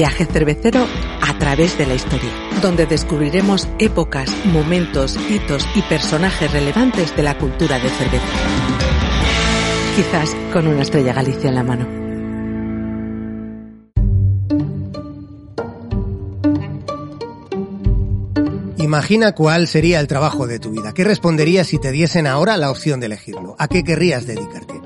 viaje cervecero a través de la historia, donde descubriremos épocas, momentos, hitos y personajes relevantes de la cultura de cerveza. Quizás con una estrella Galicia en la mano. Imagina cuál sería el trabajo de tu vida. ¿Qué responderías si te diesen ahora la opción de elegirlo? ¿A qué querrías dedicarte?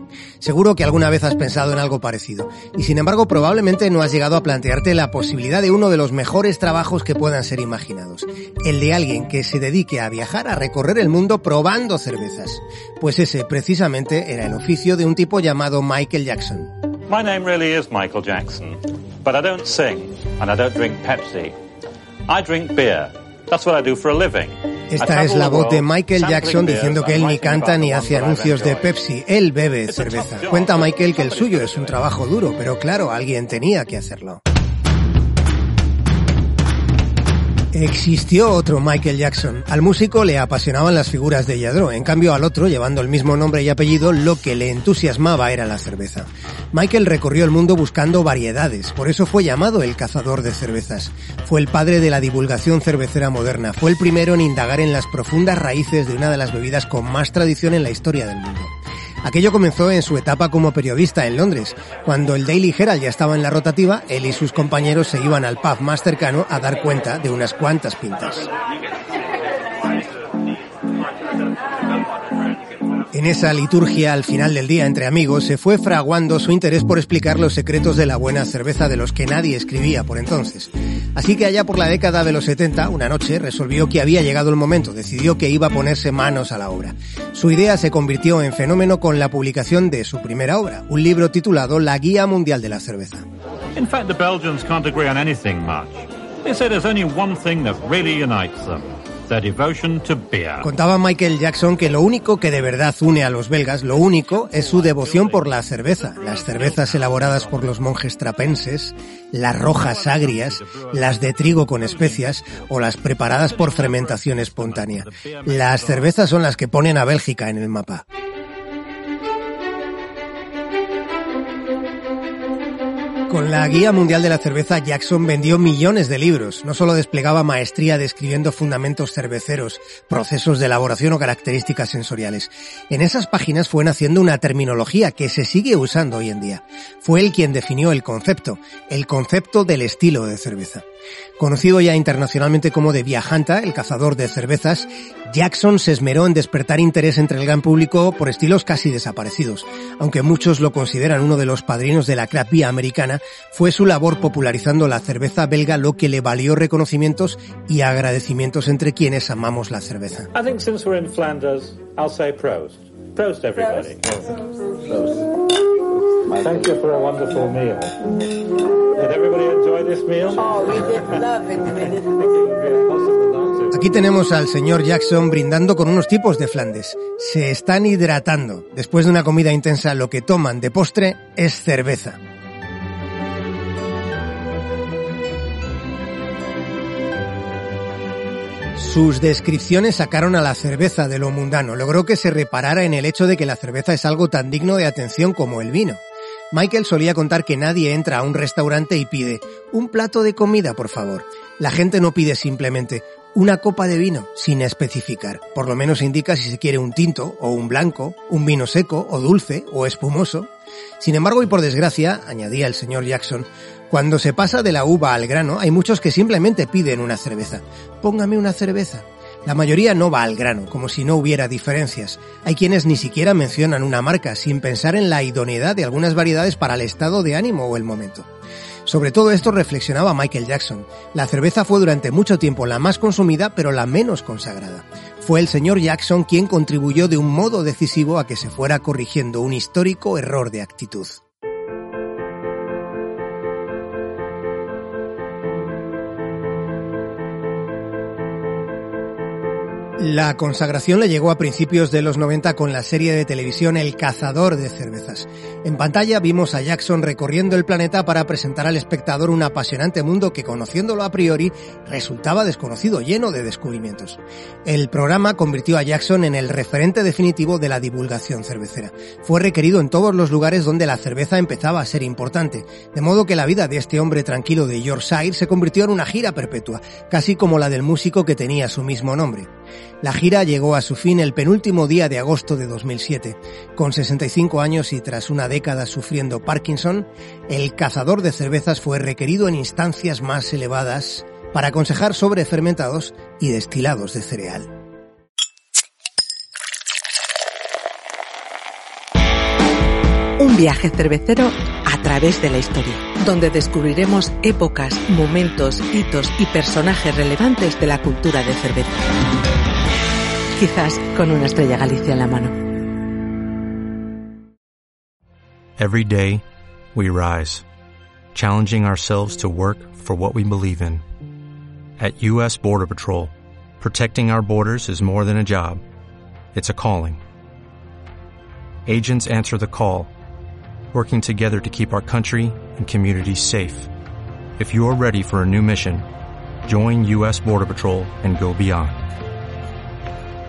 Seguro que alguna vez has pensado en algo parecido. Y sin embargo, probablemente no has llegado a plantearte la posibilidad de uno de los mejores trabajos que puedan ser imaginados. El de alguien que se dedique a viajar, a recorrer el mundo probando cervezas. Pues ese precisamente era el oficio de un tipo llamado Michael Jackson. My name really is Michael Jackson, but I don't sing and I don't drink Pepsi. I drink beer. Esta es la voz de Michael Jackson diciendo que él ni canta ni hace anuncios de Pepsi, él bebe cerveza. Cuenta Michael que el suyo es un trabajo duro, pero claro, alguien tenía que hacerlo. Existió otro Michael Jackson. Al músico le apasionaban las figuras de Yadro, en cambio al otro, llevando el mismo nombre y apellido, lo que le entusiasmaba era la cerveza. Michael recorrió el mundo buscando variedades, por eso fue llamado el cazador de cervezas. Fue el padre de la divulgación cervecera moderna, fue el primero en indagar en las profundas raíces de una de las bebidas con más tradición en la historia del mundo. Aquello comenzó en su etapa como periodista en Londres. Cuando el Daily Herald ya estaba en la rotativa, él y sus compañeros se iban al pub más cercano a dar cuenta de unas cuantas pintas. En esa liturgia al final del día entre amigos se fue fraguando su interés por explicar los secretos de la buena cerveza de los que nadie escribía por entonces. Así que allá por la década de los 70, una noche resolvió que había llegado el momento, decidió que iba a ponerse manos a la obra. Su idea se convirtió en fenómeno con la publicación de su primera obra, un libro titulado La Guía Mundial de la Cerveza. In fact, the Belgians can't agree on anything much. They say there's only one thing that really unites them. Contaba Michael Jackson que lo único que de verdad une a los belgas, lo único, es su devoción por la cerveza. Las cervezas elaboradas por los monjes trapenses, las rojas agrias, las de trigo con especias o las preparadas por fermentación espontánea. Las cervezas son las que ponen a Bélgica en el mapa. Con la Guía Mundial de la Cerveza, Jackson vendió millones de libros. No solo desplegaba maestría describiendo fundamentos cerveceros, procesos de elaboración o características sensoriales. En esas páginas fue naciendo una terminología que se sigue usando hoy en día. Fue él quien definió el concepto, el concepto del estilo de cerveza. Conocido ya internacionalmente como de Viajanta, el cazador de cervezas, Jackson se esmeró en despertar interés entre el gran público por estilos casi desaparecidos. Aunque muchos lo consideran uno de los padrinos de la craft beer americana, fue su labor popularizando la cerveza belga lo que le valió reconocimientos y agradecimientos entre quienes amamos la cerveza. I think since we're in Flanders, I'll say Prost. Prost, everybody. Thank you for a wonderful meal. Did everybody enjoy this meal? Oh, we did love it. Aquí tenemos al señor Jackson brindando con unos tipos de Flandes. Se están hidratando. Después de una comida intensa, lo que toman de postre es cerveza. Sus descripciones sacaron a la cerveza de lo mundano. Logró que se reparara en el hecho de que la cerveza es algo tan digno de atención como el vino. Michael solía contar que nadie entra a un restaurante y pide un plato de comida, por favor. La gente no pide simplemente una copa de vino sin especificar. Por lo menos indica si se quiere un tinto o un blanco, un vino seco o dulce o espumoso. Sin embargo, y por desgracia, añadía el señor Jackson, cuando se pasa de la uva al grano, hay muchos que simplemente piden una cerveza. Póngame una cerveza. La mayoría no va al grano, como si no hubiera diferencias. Hay quienes ni siquiera mencionan una marca, sin pensar en la idoneidad de algunas variedades para el estado de ánimo o el momento. Sobre todo esto reflexionaba Michael Jackson. La cerveza fue durante mucho tiempo la más consumida, pero la menos consagrada. Fue el señor Jackson quien contribuyó de un modo decisivo a que se fuera corrigiendo un histórico error de actitud. La consagración le llegó a principios de los 90 con la serie de televisión El cazador de cervezas. En pantalla vimos a Jackson recorriendo el planeta para presentar al espectador un apasionante mundo que conociéndolo a priori resultaba desconocido, lleno de descubrimientos. El programa convirtió a Jackson en el referente definitivo de la divulgación cervecera. Fue requerido en todos los lugares donde la cerveza empezaba a ser importante, de modo que la vida de este hombre tranquilo de Yorkshire se convirtió en una gira perpetua, casi como la del músico que tenía su mismo nombre. La gira llegó a su fin el penúltimo día de agosto de 2007. Con 65 años y tras una década sufriendo Parkinson, el cazador de cervezas fue requerido en instancias más elevadas para aconsejar sobre fermentados y destilados de cereal. Un viaje cervecero a través de la historia, donde descubriremos épocas, momentos, hitos y personajes relevantes de la cultura de cerveza. Quizás con una estrella Galicia en la mano. Every day, we rise, challenging ourselves to work for what we believe in. At U.S. Border Patrol, protecting our borders is more than a job, it's a calling. Agents answer the call, working together to keep our country and communities safe. If you're ready for a new mission, join U.S. Border Patrol and go beyond.